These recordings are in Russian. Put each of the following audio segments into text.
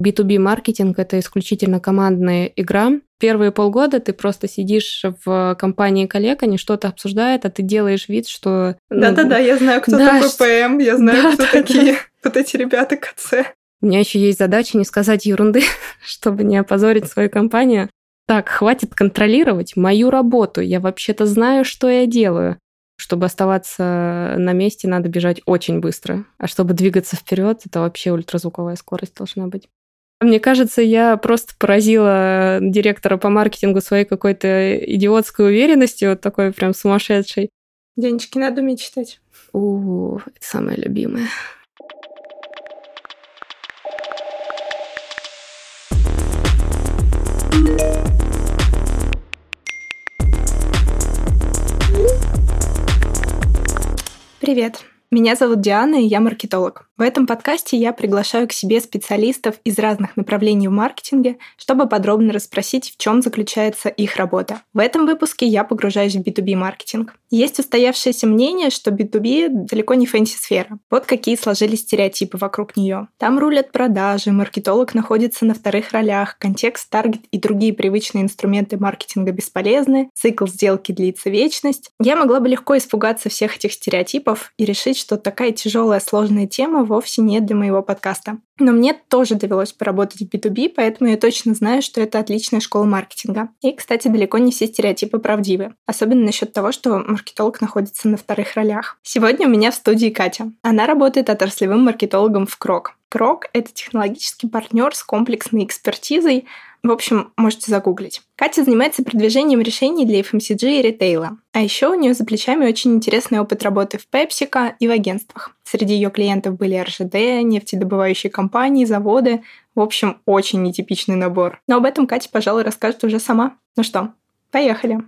B2B-маркетинг — это исключительно командная игра. Первые полгода ты просто сидишь в компании коллег, они что-то обсуждают, а ты делаешь вид, что... Ну, Да-да-да, я знаю, кто да, такой ПМ, я знаю, да, кто да, такие да. вот эти ребята КЦ. У меня еще есть задача не сказать ерунды, чтобы не опозорить свою компанию. Так, хватит контролировать мою работу. Я вообще-то знаю, что я делаю. Чтобы оставаться на месте, надо бежать очень быстро. А чтобы двигаться вперед, это вообще ультразвуковая скорость должна быть. Мне кажется, я просто поразила директора по маркетингу своей какой-то идиотской уверенностью, вот такой прям сумасшедшей. Денечки надо уметь читать. У, это самое любимое. Привет! Меня зовут Диана, и я маркетолог. В этом подкасте я приглашаю к себе специалистов из разных направлений в маркетинге, чтобы подробно расспросить, в чем заключается их работа. В этом выпуске я погружаюсь в B2B-маркетинг. Есть устоявшееся мнение, что B2B далеко не фэнси-сфера. Вот какие сложились стереотипы вокруг нее. Там рулят продажи, маркетолог находится на вторых ролях, контекст, таргет и другие привычные инструменты маркетинга бесполезны, цикл сделки длится вечность. Я могла бы легко испугаться всех этих стереотипов и решить, что такая тяжелая, сложная тема вовсе не для моего подкаста. Но мне тоже довелось поработать в B2B, поэтому я точно знаю, что это отличная школа маркетинга. И, кстати, далеко не все стереотипы правдивы. Особенно насчет того, что маркетолог находится на вторых ролях. Сегодня у меня в студии Катя. Она работает отраслевым маркетологом в Крок. Крок — это технологический партнер с комплексной экспертизой, в общем, можете загуглить. Катя занимается продвижением решений для FMCG и ритейла. А еще у нее за плечами очень интересный опыт работы в PepsiCo и в агентствах. Среди ее клиентов были РЖД, нефтедобывающие компании, заводы. В общем, очень нетипичный набор. Но об этом Катя, пожалуй, расскажет уже сама. Ну что, поехали.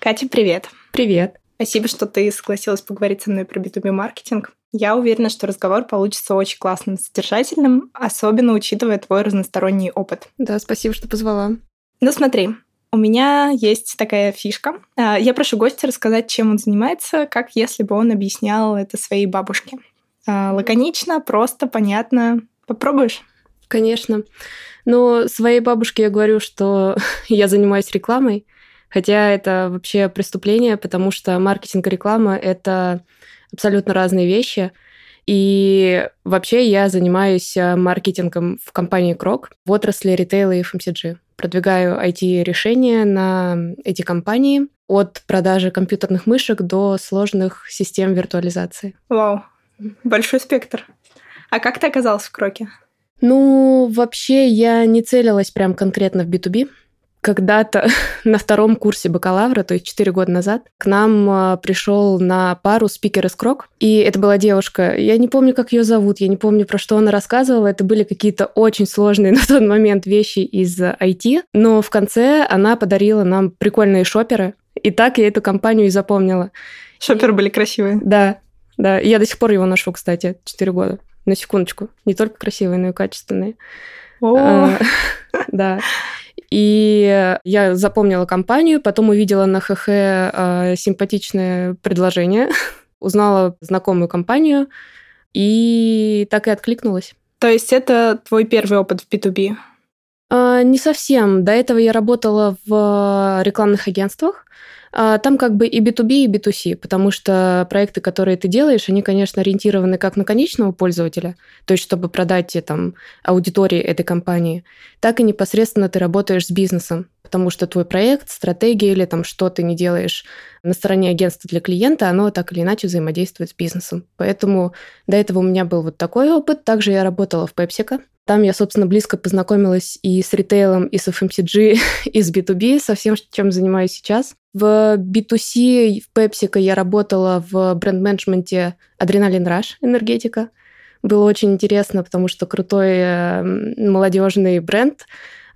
Катя, привет. Привет. Спасибо, что ты согласилась поговорить со мной про B2B-маркетинг. Я уверена, что разговор получится очень классным, содержательным, особенно учитывая твой разносторонний опыт. Да, спасибо, что позвала. Ну смотри, у меня есть такая фишка. А, я прошу гостя рассказать, чем он занимается, как если бы он объяснял это своей бабушке. А, лаконично, просто, понятно. Попробуешь? Конечно. Но своей бабушке я говорю, что я занимаюсь рекламой, хотя это вообще преступление, потому что маркетинг и реклама — это абсолютно разные вещи. И вообще я занимаюсь э, маркетингом в компании Крок в отрасли ритейла и FMCG. Продвигаю IT-решения на эти компании от продажи компьютерных мышек до сложных систем виртуализации. Вау, большой спектр. А как ты оказался в Кроке? Ну, вообще я не целилась прям конкретно в B2B когда-то на втором курсе бакалавра, то есть 4 года назад, к нам а, пришел на пару спикер из Крок, и это была девушка. Я не помню, как ее зовут, я не помню, про что она рассказывала. Это были какие-то очень сложные на тот момент вещи из IT, но в конце она подарила нам прикольные шоперы, и так я эту компанию и запомнила. Шоперы были красивые. Да, да. Я до сих пор его ношу, кстати, 4 года. На секундочку. Не только красивые, но и качественные. О, а, да. И я запомнила компанию, потом увидела на ХХ э, симпатичное предложение, узнала знакомую компанию и так и откликнулась. То есть это твой первый опыт в B2B? А, не совсем. До этого я работала в рекламных агентствах, а, там как бы и B2B, и B2C, потому что проекты, которые ты делаешь, они, конечно, ориентированы как на конечного пользователя, то есть чтобы продать там, аудитории этой компании, так и непосредственно ты работаешь с бизнесом, потому что твой проект, стратегия или там что ты не делаешь на стороне агентства для клиента, оно так или иначе взаимодействует с бизнесом. Поэтому до этого у меня был вот такой опыт. Также я работала в PepsiCo, там я, собственно, близко познакомилась и с ритейлом, и с FMCG, и с B2B, со всем, чем занимаюсь сейчас. В B2C, в PepsiCo я работала в бренд-менеджменте Adrenaline Rush энергетика. Было очень интересно, потому что крутой э, молодежный бренд,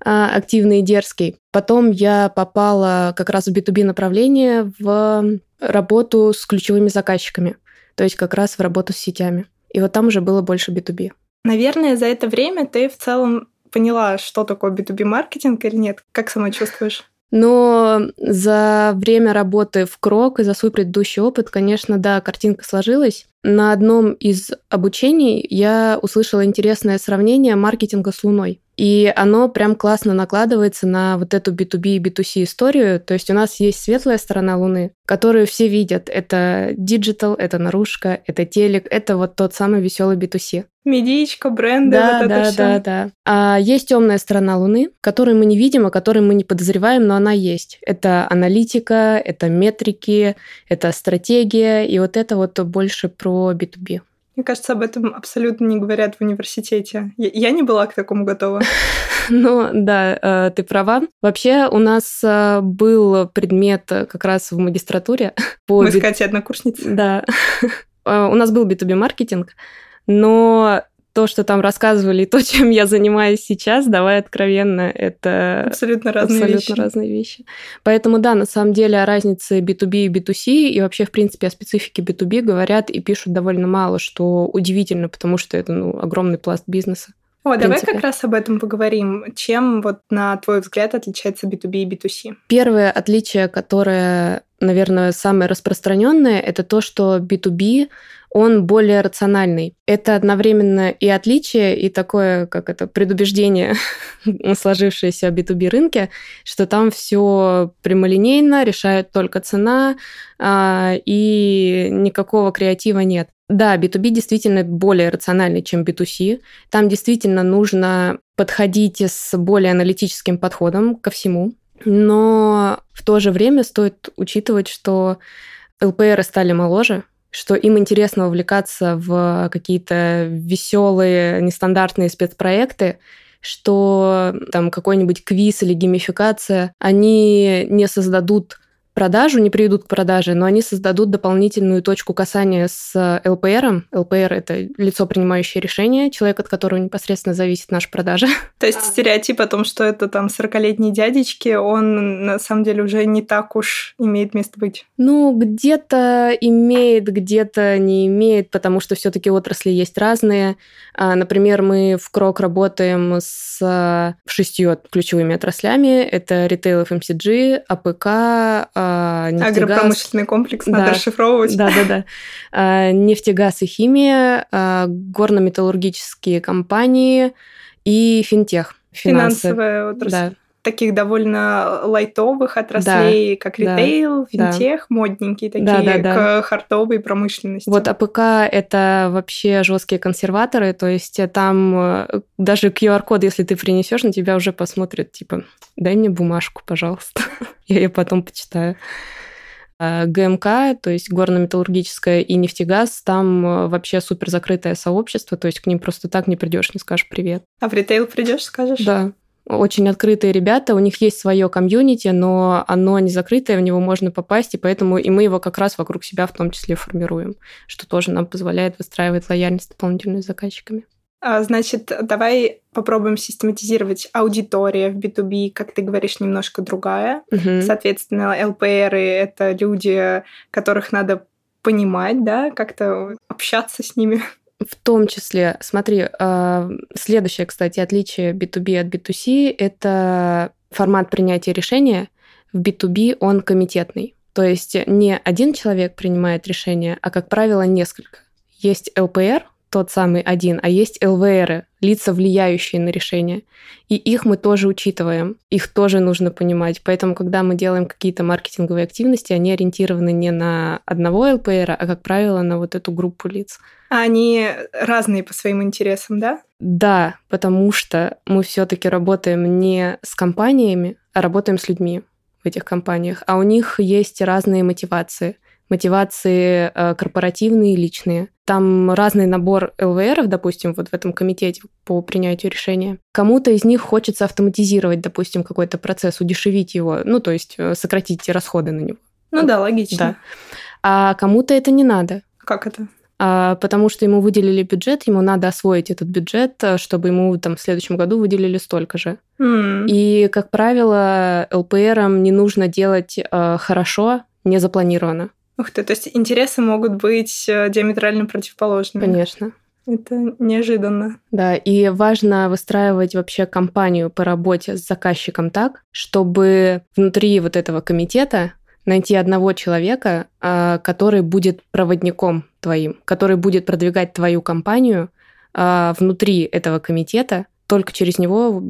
а, активный и дерзкий. Потом я попала как раз в B2B направление в работу с ключевыми заказчиками, то есть как раз в работу с сетями. И вот там уже было больше B2B. Наверное, за это время ты в целом поняла, что такое B2B маркетинг или нет? Как сама чувствуешь? Но за время работы в Крок и за свой предыдущий опыт, конечно, да, картинка сложилась. На одном из обучений я услышала интересное сравнение маркетинга с Луной. И оно прям классно накладывается на вот эту B2B и B2C историю. То есть у нас есть светлая сторона Луны, которую все видят. Это диджитал, это наружка, это телек, это вот тот самый веселый B2C. Медичка, бренды, да, вот да, это все. да, да. А есть темная сторона Луны, которую мы не видим, о которой мы не подозреваем, но она есть. Это аналитика, это метрики, это стратегия, и вот это вот больше про B2B. Мне кажется, об этом абсолютно не говорят в университете. Я, не была к такому готова. Ну, да, э, ты права. Вообще, у нас э, был предмет как раз в магистратуре. По Мы с Катей однокурсницы. Да. Э, у нас был B2B маркетинг, но то, что там рассказывали, и то, чем я занимаюсь сейчас, давай откровенно, это абсолютно разные абсолютно вещи. разные вещи. Поэтому да, на самом деле о разнице B2B и B2C и вообще, в принципе, о специфике B2B говорят и пишут довольно мало, что удивительно, потому что это ну, огромный пласт бизнеса. О, давай как раз об этом поговорим. Чем, вот, на твой взгляд, отличается B2B и B2C? Первое отличие, которое, наверное, самое распространенное, это то, что B2B он более рациональный. Это одновременно и отличие, и такое, как это, предубеждение, сложившееся в B2B рынке, что там все прямолинейно, решает только цена, а, и никакого креатива нет. Да, B2B действительно более рациональный, чем B2C. Там действительно нужно подходить с более аналитическим подходом ко всему. Но в то же время стоит учитывать, что ЛПР стали моложе, что им интересно увлекаться в какие-то веселые, нестандартные спецпроекты, что там какой-нибудь квиз или геймификация, они не создадут продажу, не приведут к продаже, но они создадут дополнительную точку касания с ЛПРом. ЛПР – это лицо, принимающее решение, человек, от которого непосредственно зависит наша продажа. То есть стереотип о том, что это там 40-летний дядечки, он на самом деле уже не так уж имеет место быть? Ну, где-то имеет, где-то не имеет, потому что все таки отрасли есть разные. А, например, мы в Крок работаем с шестью ключевыми отраслями. Это ритейл FMCG, АПК, а, нефтегаз. Агропромышленный комплекс надо Да. расшифровывать. Да, да, да. А, Нефтегаз и химия, а, горно-металлургические компании и финтех. Финансы. Финансовая отрасль. Да, Таких довольно лайтовых отраслей, как да, ритейл, да. финтех, модненькие такие, Да, да, да. к хардовой промышленности. Вот АПК это вообще жесткие консерваторы, то есть э, там э, даже QR-код, если ты принесешь, на тебя уже посмотрят, типа, дай мне бумажку, пожалуйста, я ее потом почитаю. А ГМК, то есть горно-металлургическое и нефтегаз, там э, вообще супер закрытое сообщество, то есть к ним просто так не придешь, не скажешь привет. А в ритейл придешь, скажешь? Да, очень открытые ребята, у них есть свое комьюнити, но оно не закрытое, в него можно попасть, и поэтому и мы его как раз вокруг себя в том числе формируем, что тоже нам позволяет выстраивать лояльность дополнительную с заказчиками. А, Значит, давай попробуем систематизировать. Аудитория в B2B, как ты говоришь, немножко другая. Мгм. Соответственно, ЛПРы — это люди, которых надо понимать, да, как-то общаться с ними. В том числе, смотри, а, следующее, кстати, отличие B2B от B2C – это формат принятия решения. В B2B он комитетный. То есть не один человек принимает решение, а, как правило, несколько. Есть ЛПР, тот самый один, а есть ЛВРы, лица, влияющие на решение. И их мы тоже учитываем, их тоже нужно понимать. Поэтому, когда мы делаем какие-то маркетинговые активности, они ориентированы не на одного ЛПРа, а, как правило, на вот эту группу лиц. А они разные по своим интересам, да? Да, потому что мы все-таки работаем не с компаниями, а работаем с людьми в этих компаниях, а у них есть разные мотивации. Мотивации э, корпоративные и личные. Там разный набор ЛВРов, допустим, вот в этом комитете по принятию решения. Кому-то из них хочется автоматизировать, допустим, какой-то процесс, удешевить его, ну, то есть э, сократить расходы на него. Ну да, логично. Да. А кому-то это не надо. Как это? А, потому что ему выделили бюджет, ему надо освоить этот бюджет, э, чтобы ему там в следующем году выделили столько же. М, И, как правило, ЛПРам не нужно делать э, хорошо, не запланировано. Ух ты, то есть интересы могут быть э, диаметрально противоположными. Конечно. Это неожиданно. Да, и важно выстраивать вообще компанию по работе с заказчиком так, чтобы внутри вот этого комитета найти одного человека, а, который будет проводником твоим, который будет продвигать твою компанию а, внутри этого комитета. Только через него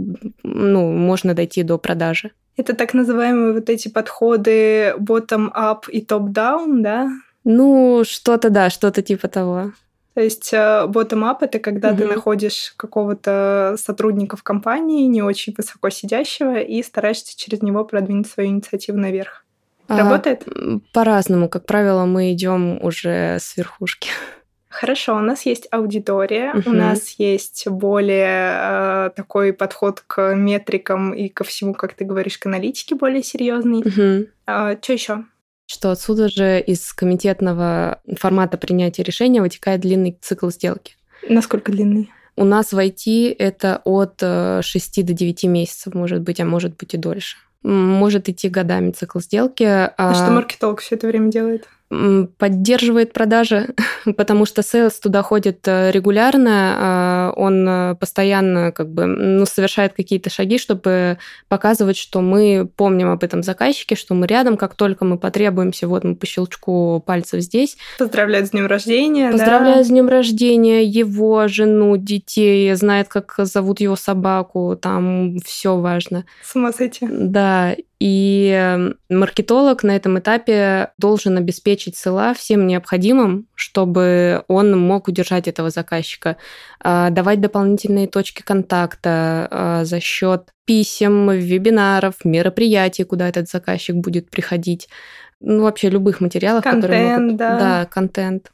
ну, можно дойти до продажи. Это так называемые вот эти подходы bottom-up и top-down, да? Ну, что-то, да, что-то типа того. То есть э, bottom-up — это когда угу. ты находишь какого-то сотрудника в компании, не очень высоко сидящего, и стараешься через него продвинуть свою инициативу наверх. А, Работает? А, по-разному. Как правило, мы идем уже с верхушки. Хорошо, у нас есть аудитория, uh-huh. у нас есть более э, такой подход к метрикам и ко всему, как ты говоришь, к аналитике более серьезный. Uh-huh. А, что еще? Что отсюда же из комитетного формата принятия решения вытекает длинный цикл сделки. Насколько длинный? У нас в IT это от 6 э, до 9 месяцев, может быть, а может быть и дольше. Может идти годами цикл сделки. А, а что маркетолог все это время делает? Поддерживает продажи, потому что сейлс туда ходит э, регулярно, а он э, постоянно как бы ну, совершает какие-то шаги, чтобы показывать, что мы помним об этом заказчике, что мы рядом, как только мы потребуемся, вот мы по щелчку пальцев здесь. Поздравляет с днем рождения. Поздравляет да? с днем рождения его, жену, детей, знает, как зовут его собаку, там все важно. С ума сойти. Да, и маркетолог на этом этапе должен обеспечить села всем необходимым, чтобы он мог удержать этого заказчика, а, давать дополнительные точки контакта а, за счет писем, вебинаров, мероприятий, куда этот заказчик будет приходить, ну вообще любых материалов, контент, которые могут, да. да, контент,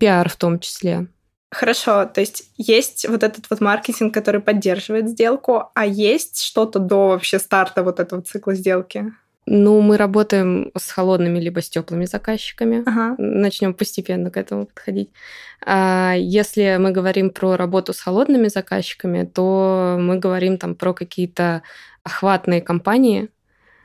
пиар в том числе. Хорошо, то есть есть вот этот вот маркетинг, который поддерживает сделку, а есть что-то до вообще старта вот этого цикла сделки? Ну, мы работаем с холодными либо с теплыми заказчиками. Ага. Начнем постепенно к этому подходить. А если мы говорим про работу с холодными заказчиками, то мы говорим там про какие-то охватные компании,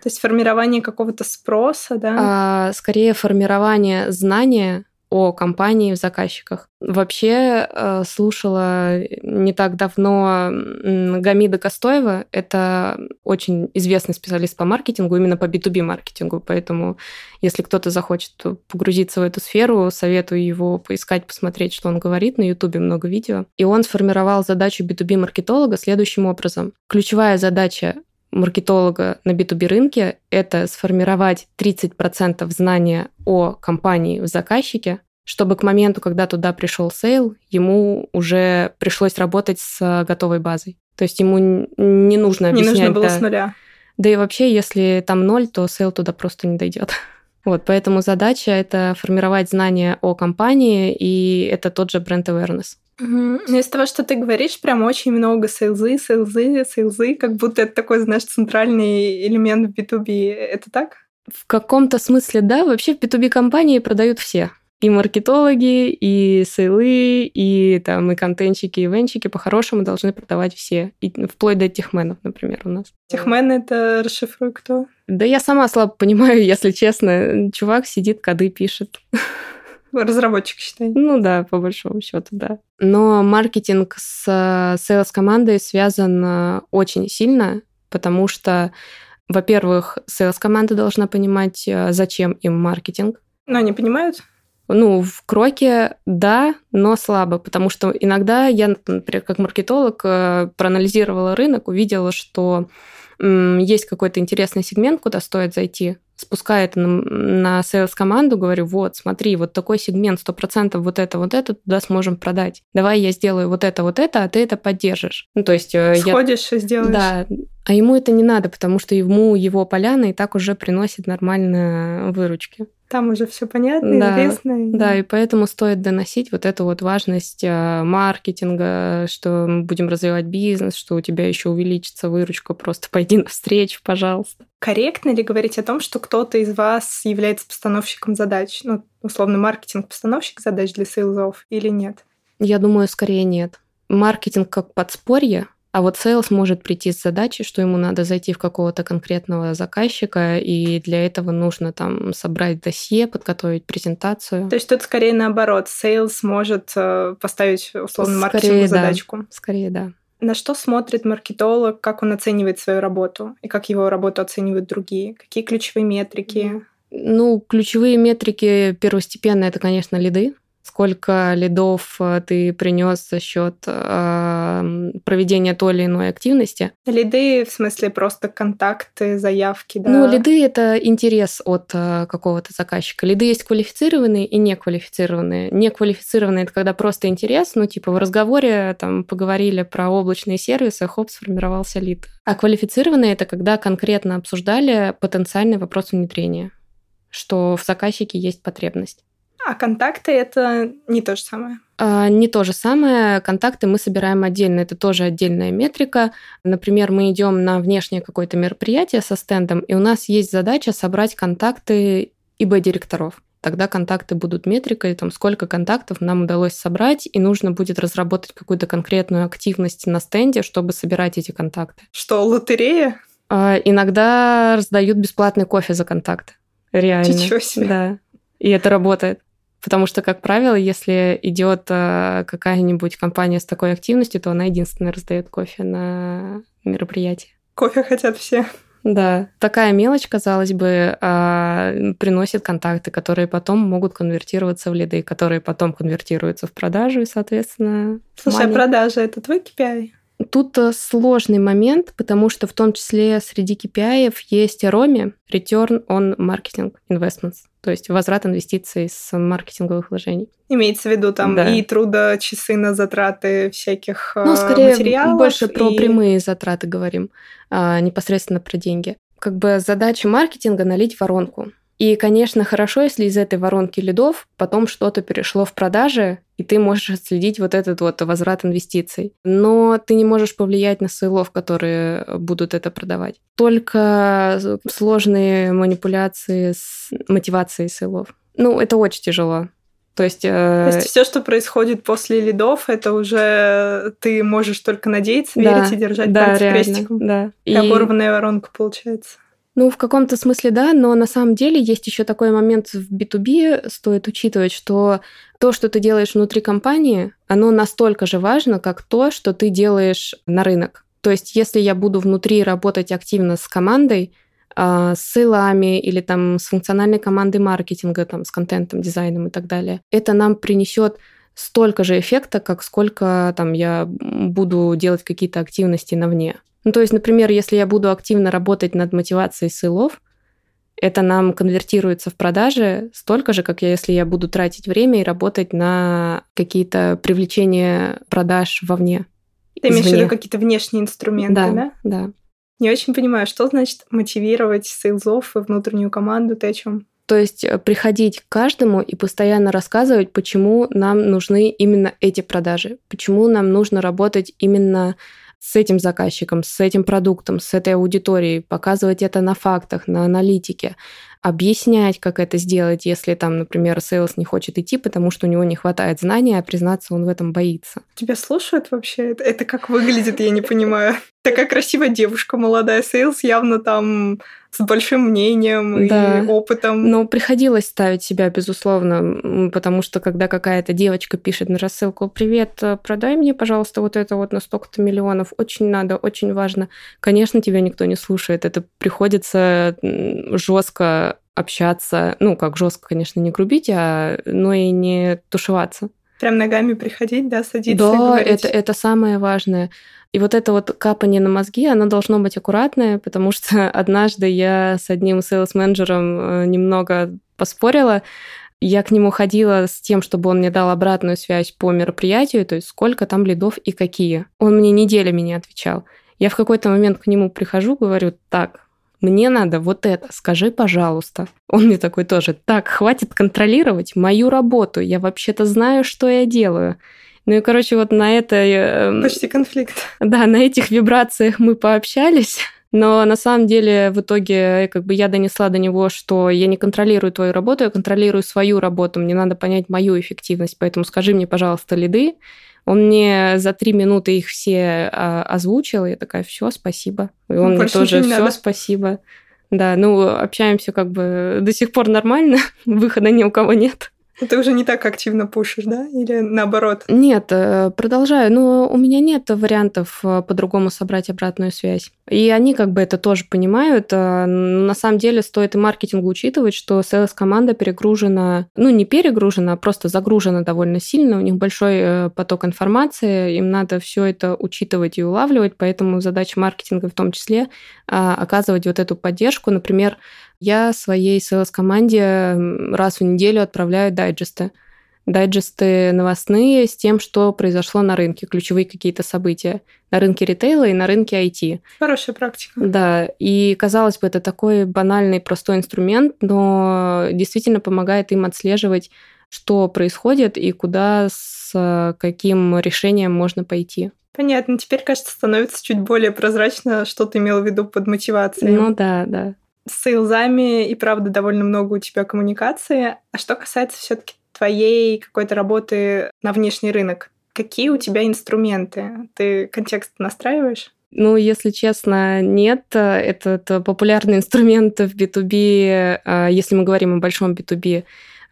то есть формирование какого-то спроса, да? А, скорее формирование знания о компании в заказчиках. Вообще э, слушала не так давно Гамида Костоева. Это очень известный специалист по маркетингу, именно по B2B маркетингу. Поэтому, если кто-то захочет погрузиться в эту сферу, советую его поискать, посмотреть, что он говорит. На Ютубе много видео. И он сформировал задачу B2B маркетолога следующим образом. Ключевая задача маркетолога на B2B рынке – это сформировать 30% знания о компании в заказчике, чтобы к моменту, когда туда пришел сейл, ему уже пришлось работать с готовой базой. То есть ему не нужно объяснять... Не нужно было да, с нуля. Да и вообще, если там ноль, то сейл туда просто не дойдет. Вот, поэтому задача это формировать знания о компании, и это тот же brand awareness. Угу. Из того, что ты говоришь, прям очень много сейлзы, сейлзы, сейлзы, как будто это такой, знаешь, центральный элемент в B2B. Это так? В каком-то смысле, да. Вообще в B2B компании продают все и маркетологи, и сейлы, и там и контентчики, и ивентщики по-хорошему должны продавать все, и, вплоть до техменов, например, у нас. Техмен это расшифруй кто? Да я сама слабо понимаю, если честно. Чувак сидит, коды пишет. Разработчик, считай. Ну да, по большому счету, да. Но маркетинг с sales командой связан э, очень сильно, потому что, во-первых, sales команда должна понимать, э, зачем им маркетинг. Но они понимают? Ну, в кроке да, но слабо, потому что иногда я, например, как маркетолог э, проанализировала рынок, увидела, что есть какой-то интересный сегмент, куда стоит зайти, спускаю это на, на sales-команду, говорю, вот, смотри, вот такой сегмент, 100% вот это, вот это туда сможем продать. Давай я сделаю вот это, вот это, а ты это поддержишь. Ну, то есть... Э, Сходишь я... и сделаешь. Да, а ему это не надо, потому что ему его поляна и так уже приносит нормальные выручки. Там уже все понятно, да, известно. Да, и поэтому стоит доносить вот эту вот важность э, маркетинга, что мы будем развивать бизнес, что у тебя еще увеличится выручка, просто пойди навстречу, пожалуйста. Корректно ли говорить о том, что кто-то из вас является постановщиком задач? Ну, условно, маркетинг постановщик задач для сейлзов или нет? Я думаю, скорее нет. Маркетинг как подспорье, А вот sales может прийти с задачей, что ему надо зайти в какого-то конкретного заказчика, и для этого нужно там собрать досье, подготовить презентацию. То есть тут скорее наоборот, sales может э, поставить условно маркетингу задачку. Да. Скорее, да. На что смотрит маркетолог, как он оценивает свою работу и как его работу оценивают другие? Какие ключевые метрики? Ну, ключевые метрики первостепенные это, конечно, лиды сколько лидов э, ты принес за счет э, проведения той или иной активности. Лиды в смысле просто контакты, заявки, да? Ну, лиды это интерес от э, какого-то заказчика. Лиды есть квалифицированные и неквалифицированные. Неквалифицированные это когда просто интерес, ну, типа в разговоре там поговорили про облачные сервисы, хоп, сформировался лид. А квалифицированные это когда конкретно обсуждали потенциальный вопрос внедрения что в заказчике есть потребность. А контакты это не то же самое? А, не то же самое. Контакты мы собираем отдельно. Это тоже отдельная метрика. Например, мы идем на внешнее какое-то мероприятие со стендом, и у нас есть задача собрать контакты ИБ-директоров. Тогда контакты будут метрикой, там, сколько контактов нам удалось собрать, и нужно будет разработать какую-то конкретную активность на стенде, чтобы собирать эти контакты. Что, лотерея? А, иногда раздают бесплатный кофе за контакты. Реально. Ничего себе. Да. И это работает. Потому что, как правило, если идет э, какая-нибудь компания с такой активностью, то она единственная раздает кофе на мероприятии. Кофе хотят все. Да, такая мелочь, казалось бы, а, приносит контакты, которые потом могут конвертироваться в лиды, которые потом конвертируются в продажу и, соответственно, Слушай, а продажа это твой KPI? Тут э, сложный момент, потому что в том числе среди KPI есть ROMI, Return on Marketing Investments, то есть возврат инвестиций с маркетинговых вложений. Имеется в виду там да. и труда, часы на затраты всяких ну, скорее, материалов. больше про и... прямые затраты говорим, а непосредственно про деньги. Как бы задача маркетинга налить воронку. И, конечно, хорошо, если из этой воронки лидов потом что-то перешло в продажи, и ты можешь отследить вот этот вот возврат инвестиций. Но ты не можешь повлиять на сейлов, которые будут это продавать. Только сложные манипуляции с мотивацией сейлов. Ну, это очень тяжело. То есть, э... То есть все, что происходит после лидов, это уже ты можешь только надеяться, да, верить и держать да, пальцы реально, крестиком. Да. И... Оборванная воронка получается. Ну, в каком-то смысле да, но на самом деле есть еще такой момент в B2B, стоит учитывать, что то, что ты делаешь внутри компании, оно настолько же важно, как то, что ты делаешь на рынок. То есть, если я буду внутри работать активно с командой, а, с сейлами или там с функциональной командой маркетинга, там, с контентом, дизайном и так далее, это нам принесет столько же эффекта, как сколько там я буду делать какие-то активности на вне. Ну, то есть, например, если я буду активно работать над мотивацией сейлов, это нам конвертируется в продажи столько же, как я, если я буду тратить время и работать на какие-то привлечения продаж вовне. Ты имеешь в виду какие-то внешние инструменты, да? Да, да. Не очень понимаю, что значит мотивировать сейлзов и внутреннюю команду, ты о чем? То есть э, приходить к каждому и постоянно рассказывать, почему нам нужны именно эти продажи, почему нам нужно работать именно с этим заказчиком, с этим продуктом, с этой аудиторией, показывать это на фактах, на аналитике, объяснять, как это сделать, если там, например, сейлс не хочет идти, потому что у него не хватает знаний, а признаться он в этом боится. Тебя слушают вообще? Это, это как выглядит, я не понимаю. Такая красивая девушка, молодая сейлс, явно там с большим мнением да. и опытом. Но приходилось ставить себя, безусловно, потому что когда какая-то девочка пишет на рассылку «Привет, продай мне, пожалуйста, вот это вот на столько-то миллионов, очень надо, очень важно», конечно, тебя никто не слушает. Это приходится жестко общаться, ну, как жестко, конечно, не грубить, а, но и не тушеваться. Прям ногами приходить, да, садиться да, это, это самое важное. И вот это вот капание на мозги, оно должно быть аккуратное, потому что однажды я с одним сейлс-менеджером э, немного поспорила. Я к нему ходила с тем, чтобы он мне дал обратную связь по мероприятию, то есть сколько там лидов и какие. Он мне неделями не отвечал. Я в какой-то момент к нему прихожу, говорю, так, мне надо вот это, скажи, пожалуйста. Он мне такой тоже, так, хватит контролировать мою работу, я вообще-то знаю, что я делаю. Ну и, короче, вот на этой... Эм, Почти конфликт. Да, на этих вибрациях мы пообщались. Но на самом деле в итоге как бы я донесла до него, что я не контролирую твою работу, я контролирую свою работу. Мне надо понять мою эффективность. Поэтому скажи мне, пожалуйста, лиды, Он мне за три минуты их все а, озвучил, я такая, все, спасибо. И он Больше мне тоже, все, спасибо. Да, ну, общаемся как бы до сих пор нормально, выхода ни у кого нет. Ты уже не так активно пушишь, да? Или наоборот? Нет, э, продолжаю. Но у меня нет вариантов э, по-другому собрать обратную связь. И они как бы это тоже понимают. Э, на самом деле стоит и маркетингу учитывать, что селс-команда перегружена, ну не перегружена, а просто загружена довольно сильно. У них большой поток информации, им надо все это учитывать и улавливать, поэтому задача маркетинга в том числе оказывать вот эту поддержку. Например, я своей селс-команде раз в неделю отправляю дайджесты. Дайджесты новостные с тем, что произошло на рынке, ключевые какие-то события на рынке ритейла и на рынке IT. Хорошая практика. Да, и казалось бы, это такой банальный, простой инструмент, но действительно помогает им отслеживать, что происходит и куда с каким решением можно пойти. Понятно. Теперь, кажется, становится чуть более прозрачно, что ты имел в виду под мотивацией. Ну да, да с сейлзами и правда довольно много у тебя коммуникации. А что касается все-таки твоей какой-то работы на внешний рынок, какие у тебя инструменты? Ты контекст настраиваешь? Ну, если честно, нет. Это популярный инструмент в B2B, а, если мы говорим о большом B2B, а,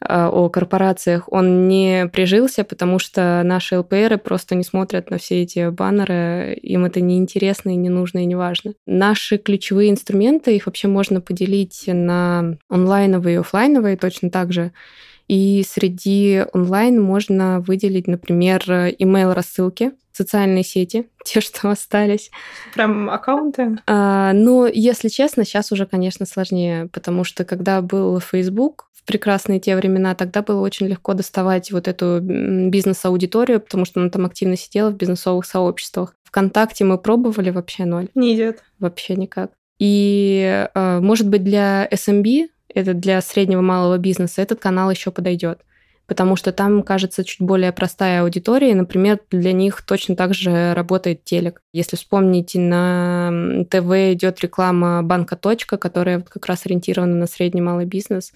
о корпорациях, он не прижился, потому что наши ЛПРы просто не смотрят на все эти баннеры, им это не интересно и не нужно и не важно. Наши ключевые инструменты, их вообще можно поделить на онлайновые и офлайновые точно так же. И среди онлайн можно выделить, например, email рассылки, социальные сети, те, что остались. Прям аккаунты? А, ну, если честно, сейчас уже, конечно, сложнее, потому что когда был Facebook, прекрасные те времена, тогда было очень легко доставать вот эту бизнес-аудиторию, потому что она там активно сидела в бизнесовых сообществах. Вконтакте мы пробовали вообще ноль. Не идет. Вообще никак. И, э, может быть, для SMB, это для среднего малого бизнеса, этот канал еще подойдет потому что там, кажется, чуть более простая аудитория. И, например, для них точно так же работает телек. Если вспомните, на ТВ идет реклама банка «Точка», которая как раз ориентирована на средний малый бизнес.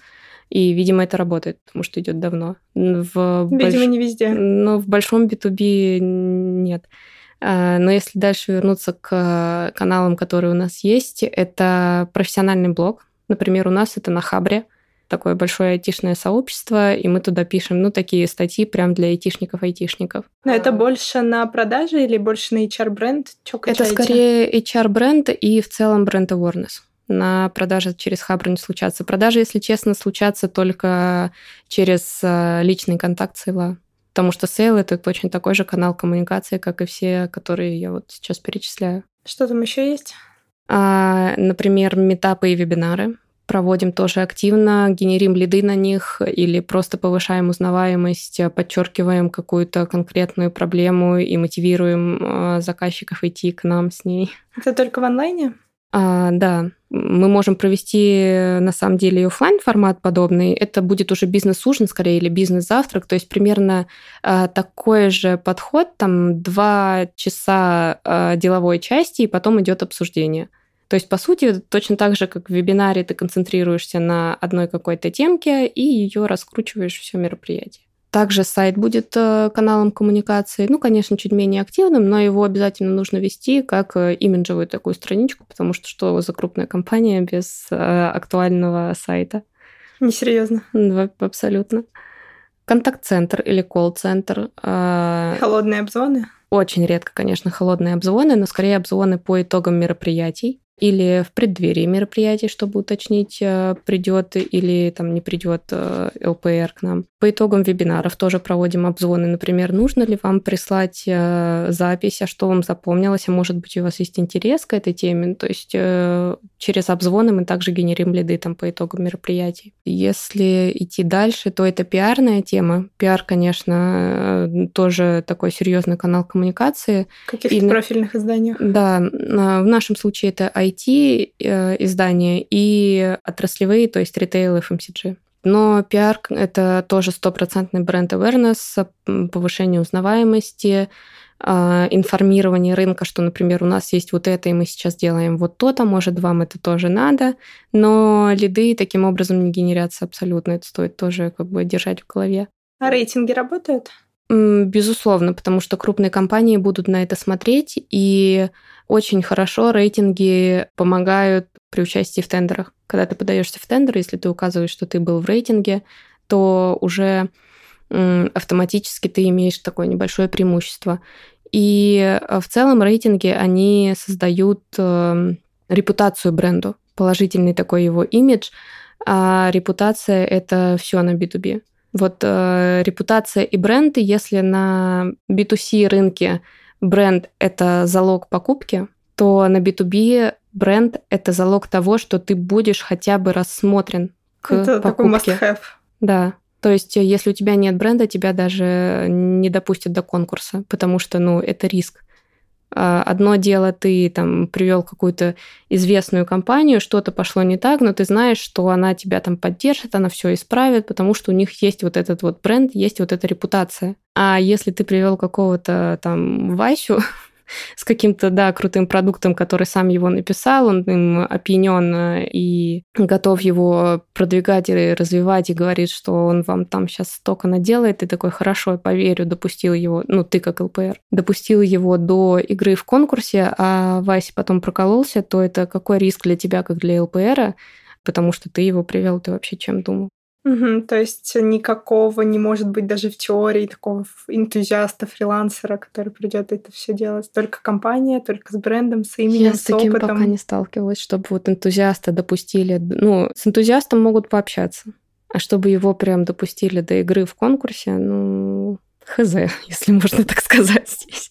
И, видимо, это работает, потому что идет давно. В видимо, больш... не везде. Но в большом B2B нет. А, но если дальше вернуться к каналам, которые у нас есть, это профессиональный блог. Например, у нас это на Хабре такое большое айтишное сообщество, и мы туда пишем, ну, такие статьи прям для айтишников-айтишников. Но это больше на продажи или больше на HR-бренд? Это скорее HR-бренд и в целом brand awareness на продажи через Хабр не случатся. Продажи, если честно, случатся только через э, личный контакт сейла. Потому что сейл — это точно такой же канал коммуникации, как и все, которые я вот сейчас перечисляю. Что там еще есть? А, например, метапы и вебинары. Проводим тоже активно, генерим лиды на них или просто повышаем узнаваемость, подчеркиваем какую-то конкретную проблему и мотивируем э, заказчиков идти к нам с ней. Это только в онлайне? А, да, мы можем провести на самом деле офлайн формат подобный. Это будет уже бизнес-ужин скорее или бизнес-завтрак. То есть примерно а, такой же подход, там два часа а, деловой части, и потом идет обсуждение. То есть, по сути, точно так же, как в вебинаре ты концентрируешься на одной какой-то темке и ее раскручиваешь все мероприятие. Также сайт будет э, каналом коммуникации, ну, конечно, чуть менее активным, но его обязательно нужно вести как э, имиджевую такую страничку, потому что что за крупная компания без э, актуального сайта? Несерьезно. Абсолютно. Контакт-центр или колл-центр. Холодные обзвоны? Очень редко, конечно, холодные обзвоны, но скорее обзвоны по итогам мероприятий или в преддверии мероприятий, чтобы уточнить, э, придет или там не придет э, ЛПР к нам. По итогам вебинаров тоже проводим обзвоны. Например, нужно ли вам прислать э, запись, а что вам запомнилось, а может быть у вас есть интерес к этой теме. То есть через обзвоны мы также генерим лиды там по итогам мероприятий. Если идти дальше, то это пиарная тема. Пиар, конечно, тоже такой серьезный канал коммуникации. В каких-то и, профильных изданиях? Да, в нашем случае это IT-издания э, и отраслевые, то есть ритейл FMCG. Но пиар — это тоже стопроцентный бренд awareness, повышение узнаваемости, а, информирование рынка, что, например, у нас есть вот это, и мы сейчас делаем вот то-то, может, вам это тоже надо, но лиды таким образом не генерятся абсолютно, это стоит тоже как бы держать в голове. А рейтинги работают? Безусловно, потому что крупные компании будут на это смотреть, и очень хорошо рейтинги помогают при участии в тендерах. Когда ты подаешься в тендер, если ты указываешь, что ты был в рейтинге, то уже автоматически ты имеешь такое небольшое преимущество. И э, в целом рейтинги, они создают эм, репутацию бренду, положительный такой его имидж, а репутация — это все на B2B. Вот э, репутация и бренды, если на B2C рынке бренд — это залог покупки, то на B2B бренд — это залог того, что ты будешь хотя бы рассмотрен к это покупке. такой must-have. Да. То есть, если у тебя нет бренда, тебя даже не допустят до конкурса, потому что, ну, это риск. А, одно дело, ты там привел какую-то известную компанию, что-то пошло не так, но ты знаешь, что она тебя там поддержит, она все исправит, потому что у них есть вот этот вот бренд, есть вот эта репутация. А если ты привел какого-то там Васю, с каким-то, да, крутым продуктом, который сам его написал, он им опьянен э, и готов его продвигать и развивать, и говорит, что он вам там сейчас столько наделает, и такой, хорошо, я поверю, допустил его, ну, ты как ЛПР, допустил его до игры в конкурсе, а Вася потом прокололся, то это какой риск для тебя, как для ЛПРа, потому что ты его привел, ты вообще чем думал? Угу, то есть никакого не может быть даже в теории такого энтузиаста, фрилансера, который придет это все делать. Только компания, только с брендом, с именем, Я с, с таким опытом. пока не сталкивалась, чтобы вот энтузиаста допустили. Ну, с энтузиастом могут пообщаться. А чтобы его прям допустили до игры в конкурсе, ну, хз, если можно так сказать здесь.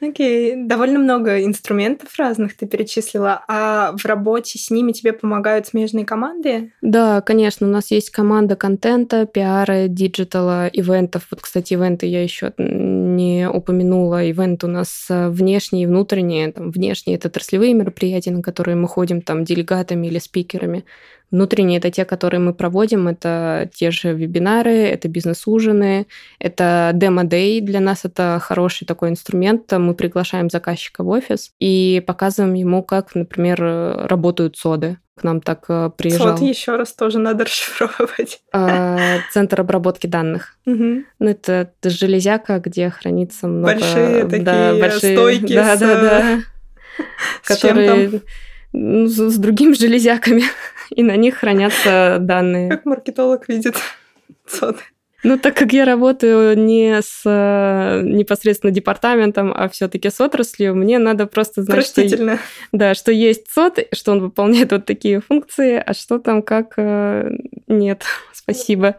Окей, довольно много инструментов разных ты перечислила, а в работе с ними тебе помогают смежные команды? Да, конечно, у нас есть команда контента, пиара, диджитала, ивентов. Вот, кстати, ивенты я еще не упомянула. Ивент у нас э, внешние и внутренние. Там, внешние — это отраслевые мероприятия, на которые мы ходим там делегатами или спикерами. Внутренние – это те, которые мы проводим, это те же вебинары, это бизнес-ужины, это демо-дей. Для нас это хороший такой инструмент. Мы приглашаем заказчика в офис и показываем ему, как, например, работают соды. К нам так э, приезжал. Сод еще раз тоже надо расшифровывать. А, центр обработки данных. Ну, это железяка, где хранится много... Большие такие большие... стойки да, с... да, да. Которые ну, с другими железяками и на них хранятся данные. Как маркетолог видит соды. Ну, так как я работаю не с э, непосредственно департаментом, а все-таки с отраслью, мне надо просто знать, что, да, что есть сот, что он выполняет вот такие функции, а что там как э, нет. Спасибо.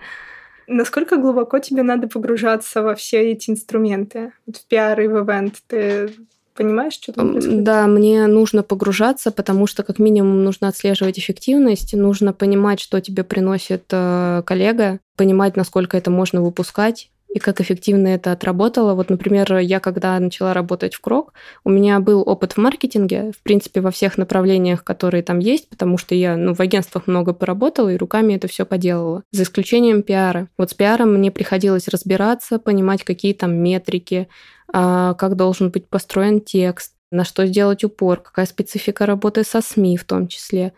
Насколько глубоко тебе надо погружаться во все эти инструменты? Вот в пиар и в ивент. Ты понимаешь, что там происходит? Да, мне нужно погружаться, потому что как минимум нужно отслеживать эффективность, нужно понимать, что тебе приносит э, коллега, понимать, насколько это можно выпускать, и как эффективно это отработало. Вот, например, я когда начала работать в Крок, у меня был опыт в маркетинге, в принципе, во всех направлениях, которые там есть, потому что я ну, в агентствах много поработала и руками это все поделала, за исключением пиара. Вот с пиаром мне приходилось разбираться, понимать, какие там метрики, как должен быть построен текст, на что сделать упор, какая специфика работы со СМИ в том числе,